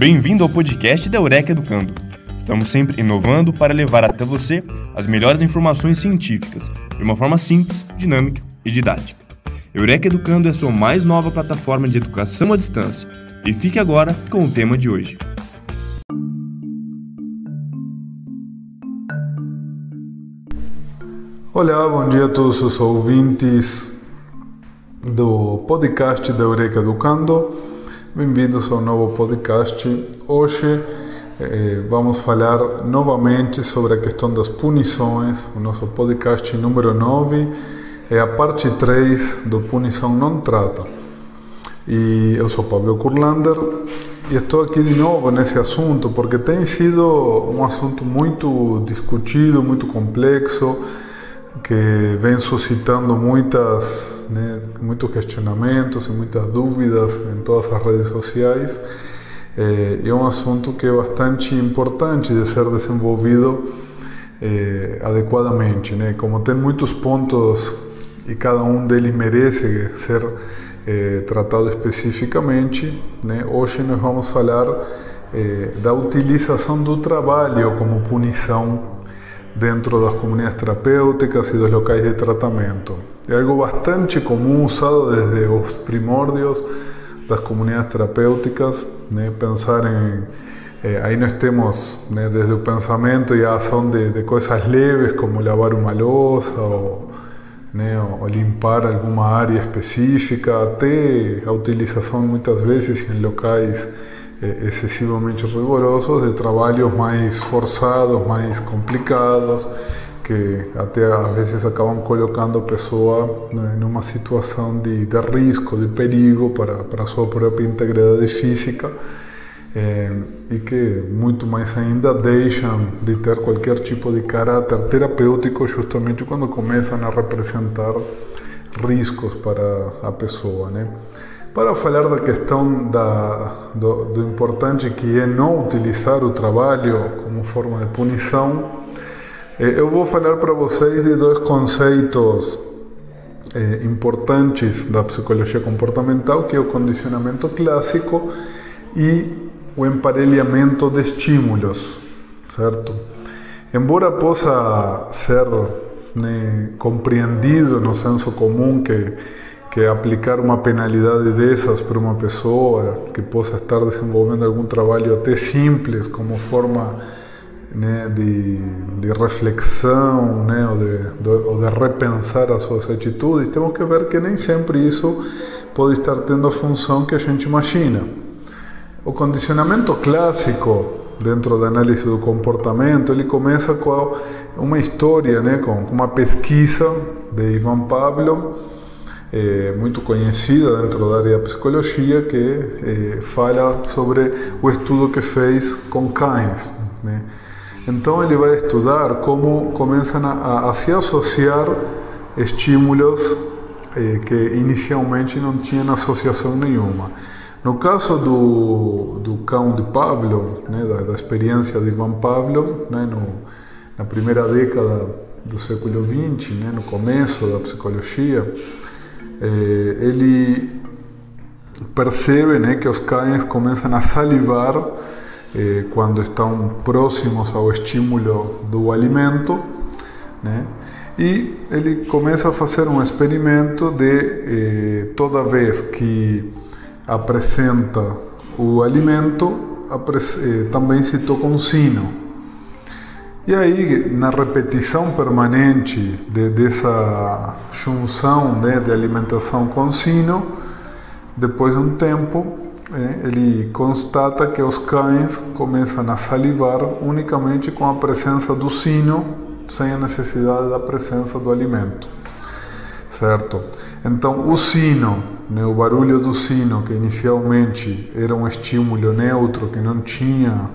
Bem-vindo ao podcast da Eureka Educando. Estamos sempre inovando para levar até você as melhores informações científicas de uma forma simples, dinâmica e didática. Eureka Educando é a sua mais nova plataforma de educação à distância. E fique agora com o tema de hoje. Olá, bom dia a todos os ouvintes do podcast da Eureka Educando. Bem-vindos ao novo podcast. Hoje eh, vamos falar novamente sobre a questão das punições. O nosso podcast número 9 é a parte 3 do Punição Não Trata. E eu sou Pablo Kurlander e estou aqui de novo nesse assunto porque tem sido um assunto muito discutido, muito complexo, que vem suscitando muitas né, muitos questionamentos e muitas dúvidas em todas as redes sociais. É, é um assunto que é bastante importante de ser desenvolvido é, adequadamente, né? Como tem muitos pontos e cada um deles merece ser é, tratado especificamente, né? Hoje nós vamos falar da utilização do trabalho como punição dentro das comunidades terapêuticas e dos locais de tratamento. É algo bastante comum, usado desde os primórdios das comunidades terapêuticas, né? pensar em eh, aí nós temos né, desde o pensamento e a ação de, de coisas leves como lavar uma louça ou, né, ou limpar alguma área específica, até a utilização muitas vezes em locais eh, excessivamente rigorosos, de trabalhos mais forçados, mais complicados, que até às vezes acabam colocando a pessoa né, numa situação de, de risco, de perigo para, para a sua própria integridade física. É, e que muito mais ainda deixam de ter qualquer tipo de caráter terapêutico justamente quando começam a representar riscos para a pessoa, né? Para falar da questão da, do, do importante que é não utilizar o trabalho como forma de punição, eh, eu vou falar para vocês de dois conceitos eh, importantes da psicologia comportamental, que é o condicionamento clássico e o emparelhamento de estímulos, certo? Embora possa ser né, compreendido no senso comum que que aplicar uma penalidade dessas para uma pessoa que possa estar desenvolvendo algum trabalho até simples como forma né, de, de reflexão né, ou, de, de, ou de repensar as suas atitudes, temos que ver que nem sempre isso pode estar tendo a função que a gente imagina. O condicionamento clássico dentro da análise do comportamento, ele começa com uma história, né, com uma pesquisa de Ivan Pavlov, é, muito conhecida dentro da área da psicologia que é, fala sobre o estudo que fez com cães. Né? Então ele vai estudar como começam a, a se associar estímulos é, que inicialmente não tinham associação nenhuma. No caso do, do cão de Pavlov, né, da, da experiência de Ivan Pavlov, né, no, na primeira década do século XX, né, no começo da psicologia, eh, ele percebe né, que os cães começam a salivar eh, quando estão próximos ao estímulo do alimento, né? E ele começa a fazer um experimento de eh, toda vez que apresenta o alimento, eh, também toca um sino. E aí, na repetição permanente de, dessa junção né, de alimentação com sino, depois de um tempo, é, ele constata que os cães começam a salivar unicamente com a presença do sino, sem a necessidade da presença do alimento. Certo? Então, o sino, né, o barulho do sino, que inicialmente era um estímulo neutro, que não tinha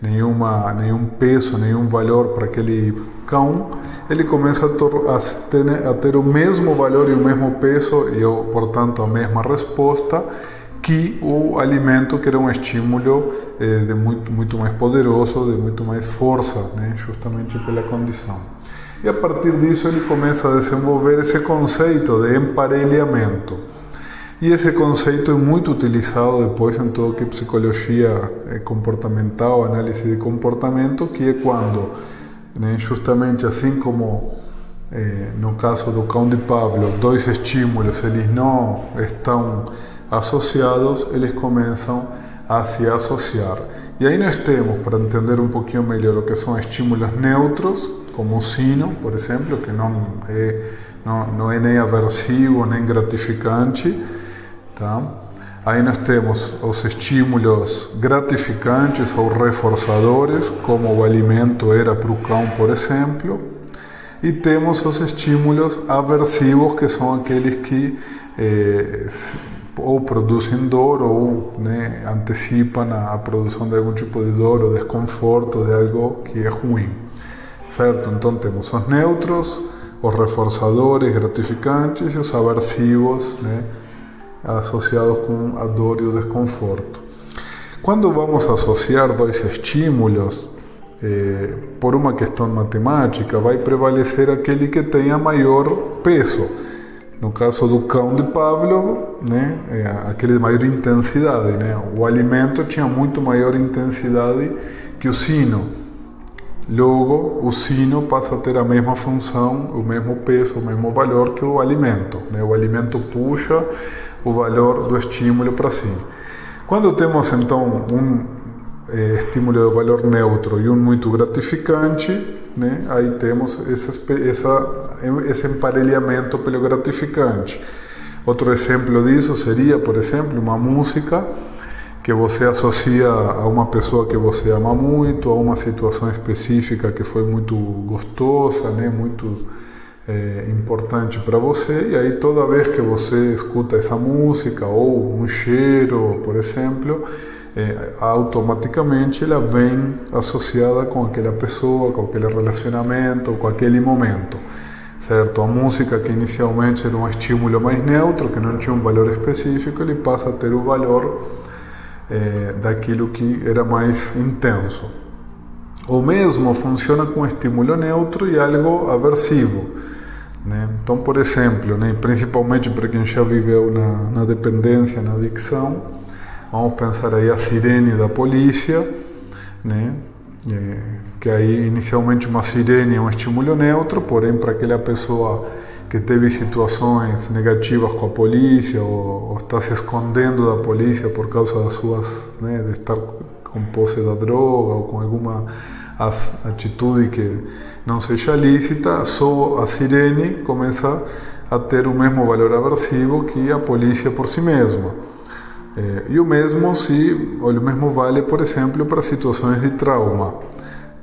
nenhuma, nenhum peso, nenhum valor para aquele cão, ele começa a, a, ter, a ter o mesmo valor e o mesmo peso e, portanto, a mesma resposta que o alimento que era um estímulo eh, de muito muito mais poderoso, de muito mais força, né? justamente pela condição. E a partir disso ele começa a desenvolver esse conceito de emparelhamento. E esse conceito é muito utilizado depois em tudo que psicologia eh, comportamental, análise de comportamento, que é quando, né, justamente assim como eh, no caso do cão de Pavlov, dois estímulos eles não estão associados, eles começam a se associar. E aí nós temos, para entender um pouquinho melhor o que são estímulos neutros, como o sino, por exemplo, que não é, não, não é nem aversivo nem gratificante, Tá? Aí nós temos os estímulos gratificantes ou reforçadores, como o alimento era para o cão, por exemplo, e temos os estímulos aversivos, que são aqueles que eh, ou produzem dor ou né, antecipam a produção de algum tipo de dor ou desconforto de algo que é ruim, certo? Então temos os neutros, os reforçadores gratificantes e os aversivos, né? Associados com a dor e o desconforto. Quando vamos associar dois estímulos, eh, por uma questão matemática, vai prevalecer aquele que tenha maior peso. No caso do cão de Pavlov, né, é aquele de maior intensidade. Né? O alimento tinha muito maior intensidade que o sino. Logo, o sino passa a ter a mesma função, o mesmo peso, o mesmo valor que o alimento. Né? O alimento puxa o valor do estímulo para si. Quando temos então um eh, estímulo de valor neutro e um muito gratificante, né, aí temos essa, essa, esse emparelhamento pelo gratificante. Outro exemplo disso seria, por exemplo, uma música que você associa a uma pessoa que você ama muito, a uma situação específica que foi muito gostosa, né, muito é, importante para você, e aí toda vez que você escuta essa música ou um cheiro, por exemplo, é, automaticamente ela vem associada com aquela pessoa, com aquele relacionamento, com aquele momento. Certo? A música que inicialmente era um estímulo mais neutro, que não tinha um valor específico, ele passa a ter o valor é, daquilo que era mais intenso. O mesmo funciona com estímulo neutro e algo aversivo. Né? Então, por exemplo, né, principalmente para quem já viveu na, na dependência, na adicção, vamos pensar aí a sirene da polícia, né? É, que aí inicialmente uma sirene é um estímulo neutro, porém para aquela pessoa que teve situações negativas com a polícia ou, ou, está se escondendo da polícia por causa das suas, né, de estar com posse da droga ou com alguma atitude que não seja lícita, só a sirene começa a ter o mesmo valor aversivo que a polícia por si mesma. É, e o mesmo se, o mesmo vale, por exemplo, para situações de trauma.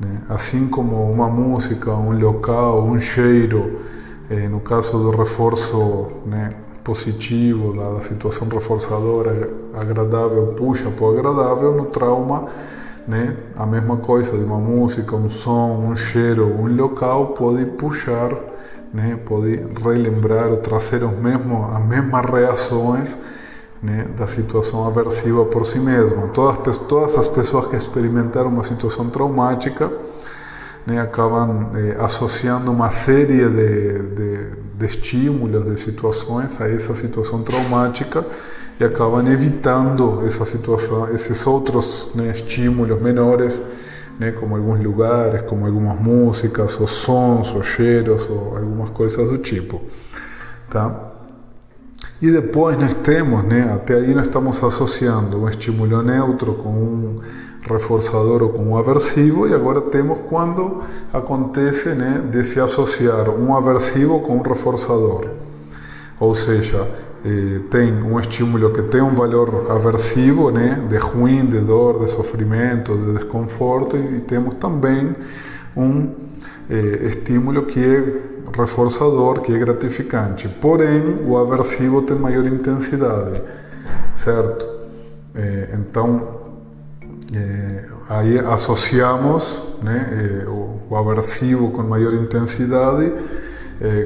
Né? Assim como uma música, um local, um cheiro, é, no caso do reforço né, positivo, da situação reforçadora agradável, puxa para o agradável, no trauma né? A mesma coisa de uma música, um som, um cheiro, um local pode puxar, né? Pode relembrar trazer os as mesmas reações né? da situação aversiva por si mesma. Todas, todas as pessoas que experimentaram uma situação traumática né, acabam eh, associando uma série de, de, de estímulos, de situações a essa situação traumática e acabam evitando essa situação, esses outros né, estímulos menores, né, como alguns lugares, como algumas músicas, ou sons, ou cheiros, ou algumas coisas do tipo. Tá? E depois nós temos, né, até aí nós estamos associando um estímulo neutro com um reforçador ou com um aversivo, e agora temos quando acontece né, de se associar um aversivo com um reforçador. Ou seja, eh, tem um estímulo que tem um valor aversivo, né, de ruim, de dor, de sofrimento, de desconforto, e temos também um eh, estímulo que é reforçador, que é gratificante. Porém, o aversivo tem maior intensidade, certo? Eh, então, eh, aí associamos né, o, o aversivo com maior intensidade eh,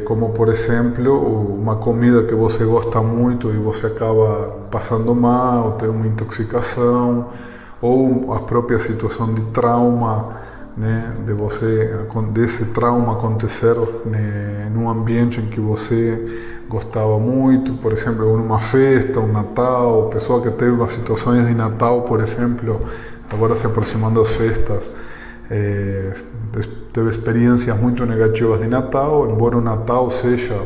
como por exemplo uma comida que você gosta muito e você acaba passando mal, tem uma intoxicação, ou a própria situação de trauma né, de você desse trauma acontecer né, num ambiente em que você gostava muito, por exemplo, numa festa, um Natal, pessoa que teve situações de Natal, por exemplo, agora se aproximando das festas, é, teve experiências muito negativas de Natal, embora o Natal seja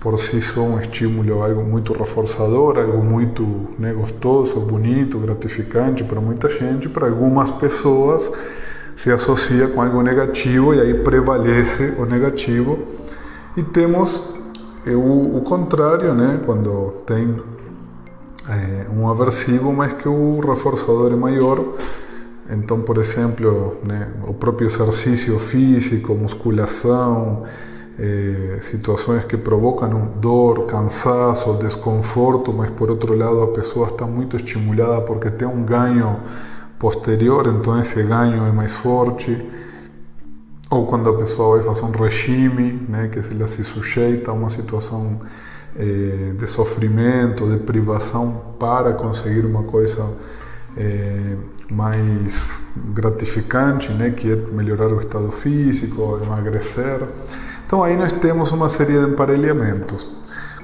por si só um estímulo, algo muito reforçador, algo muito né, gostoso, bonito, gratificante para muita gente, para algumas pessoas se associa com algo negativo e aí prevalece o negativo. E temos eh, o, o contrário, né? quando tem é, um aversivo, mas que o reforçador é maior. Então, por exemplo, né, o próprio exercício físico, musculação, é, situações que provocam dor, cansaço, desconforto, mas por outro lado a pessoa está muito estimulada porque tem um ganho posterior, então esse ganho é mais forte. Ou quando a pessoa vai fazer um regime, né, que ela se sujeita a uma situação eh, de sofrimento, de privação para conseguir uma coisa eh, mais gratificante, né, que é melhorar o estado físico, emagrecer. Então aí nós temos uma série de emparelhamentos.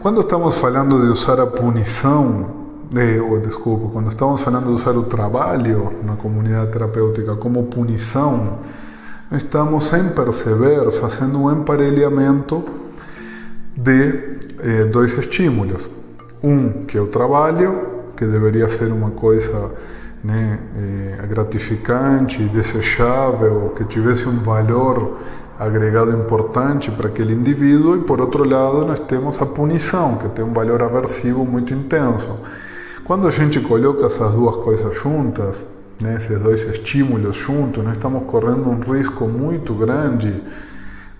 Quando estamos falando de usar a punição eh, ou, desculpa, quando estamos falando de usar o trabalho na comunidade terapêutica como punição, estamos sem perceber fazendo um emparelhamento de eh, dois estímulos. Um, que é o trabalho, que deveria ser uma coisa né, eh, gratificante, desejável, que tivesse um valor agregado importante para aquele indivíduo, e por outro lado, nós temos a punição, que tem um valor aversivo muito intenso. Quando a gente coloca essas duas coisas juntas, né, esses dois estímulos juntos, nós estamos correndo um risco muito grande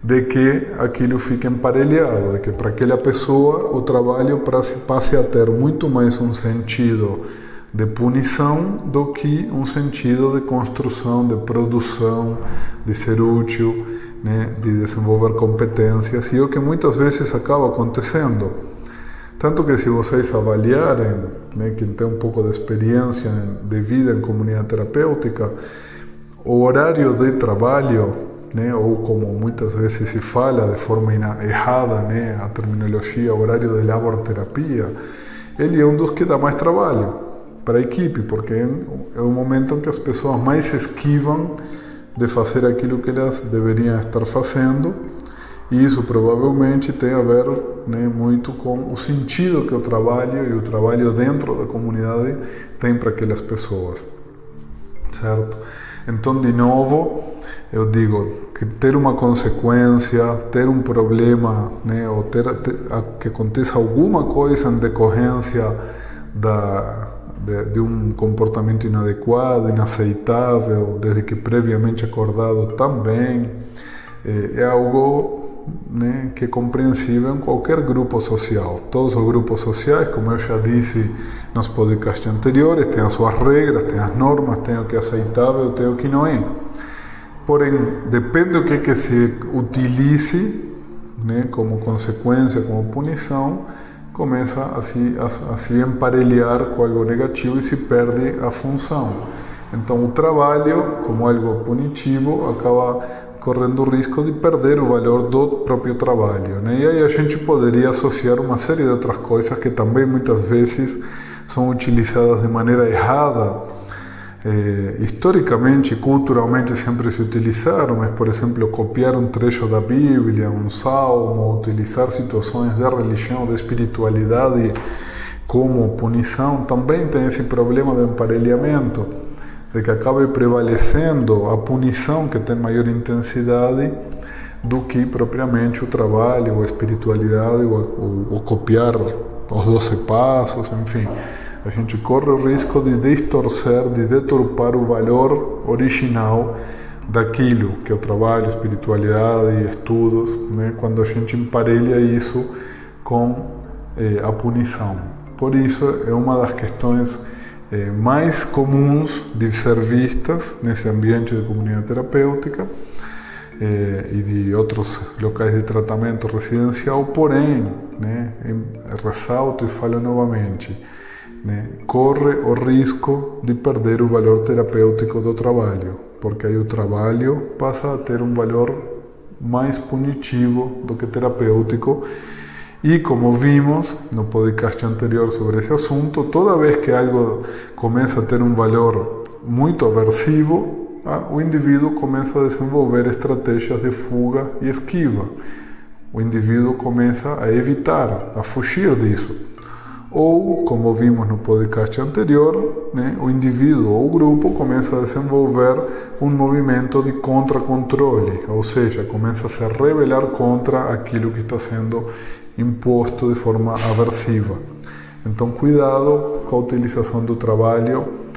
de que aquilo fique emparelhado, de que para aquela pessoa o trabalho passe a ter muito mais um sentido de punição do que um sentido de construção, de produção, de ser útil, né, de desenvolver competências, e é o que muitas vezes acaba acontecendo. Tanto que se vocês avaliarem, né, quem tem um pouco de experiência de vida em comunidade terapêutica, o horário de trabalho, né, ou como muitas vezes se fala de forma errada, né, a terminologia horário de laborterapia, ele é um dos que dá mais trabalho para a equipe, porque é o momento em que as pessoas mais esquivam de fazer aquilo que elas deveriam estar fazendo e isso provavelmente tem a ver né, muito com o sentido que o trabalho e o trabalho dentro da comunidade tem para aquelas pessoas, certo? Então, de novo, eu digo que ter uma consequência, ter um problema, né, ou ter, ter que aconteça alguma coisa em decorrência da, de, de, um comportamento inadequado, inaceitável, desde que previamente acordado também, é, é algo né, que é compreensível em qualquer grupo social. Todos os grupos sociais, como eu já disse nos podcasts anteriores, têm as suas regras, têm as normas, têm o que é aceitável, tem o que não é. Porém, depende do que, que se utilize né, como consequência, como punição, começa a se, a, a se emparelhar com algo negativo e se perde a função. Então, o trabalho, como algo punitivo, acaba correndo o risco de perder o valor do próprio trabalho. Né? E aí a gente poderia associar uma série de outras coisas que também muitas vezes são utilizadas de maneira errada. Eh, historicamente, culturalmente sempre se utilizaram, mas, por exemplo, copiar um trecho da Bíblia, um salmo, utilizar situações de religião, de espiritualidade como punição, também tem esse problema do emparelhamento de que acabe prevalecendo a punição que tem maior intensidade do que propriamente o trabalho, a espiritualidade, o, copiar os doze passos, enfim. A gente corre o risco de distorcer, de deturpar o valor original daquilo que é o trabalho, espiritualidade e estudos, né? quando a gente emparelha isso com eh, a punição. Por isso, é uma das questões eh, mais comuns de ser vistas nesse ambiente de comunidade terapêutica eh, e de outros locais de tratamento residencial, porém, né, ressalto e falo novamente, né, corre o risco de perder o valor terapêutico do trabalho. porque aí o trabalho passa a ter um valor mais punitivo do que terapêutico. E como vimos no podcast anterior sobre esse assunto, toda vez que algo começa a ter um valor muito aversivo, o indivíduo começa a desenvolver estratégias de fuga e esquiva. O indivíduo começa a evitar, a fugir disso. Ou, como vimos no podcast anterior, né, o indivíduo ou o grupo começa a desenvolver um movimento de contra-controle, ou seja, começa a se rebelar contra aquilo que está sendo imposto de forma aversiva. Então, cuidado com a utilização do trabalho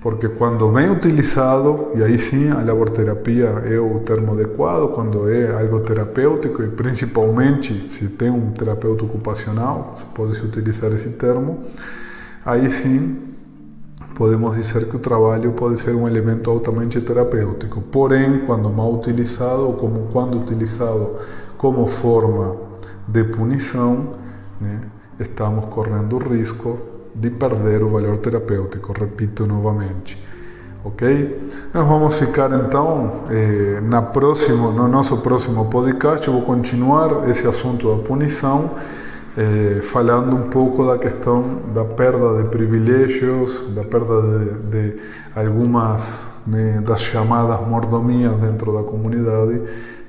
porque quando bem utilizado, e aí sim a laborterapia é o termo adequado, quando é algo terapêutico, e principalmente se tem um terapeuta ocupacional, pode-se utilizar esse termo, aí sim podemos dizer que o trabalho pode ser um elemento altamente terapêutico. Porém, quando mal utilizado, ou como quando utilizado como forma de punição, né, estamos correndo o risco de perder o valor terapêutico, repito novamente. Ok? Nós vamos ficar então eh, na próximo, no nosso próximo podcast. Eu vou continuar esse assunto da punição, eh, falando um pouco da questão da perda de privilégios, da perda de, de algumas né, das chamadas mordomias dentro da comunidade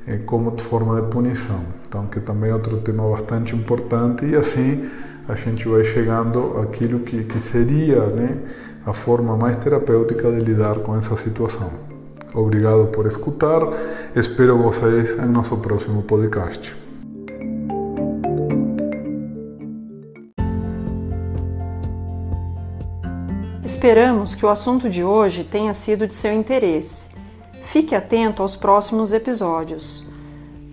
eh, como forma de punição. Então, que também é outro tema bastante importante e assim a gente vai chegando àquilo que, que seria né, a forma mais terapêutica de lidar com essa situação. Obrigado por escutar, espero vocês em nosso próximo podcast. Esperamos que o assunto de hoje tenha sido de seu interesse. Fique atento aos próximos episódios.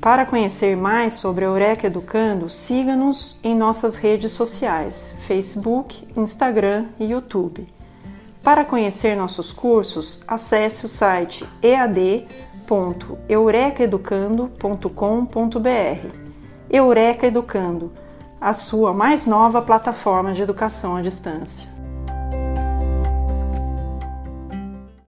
Para conhecer mais sobre a Eureka Educando, siga-nos em nossas redes sociais: Facebook, Instagram e YouTube. Para conhecer nossos cursos, acesse o site ead.eurekaeducando.com.br. Eureka Educando, a sua mais nova plataforma de educação à distância.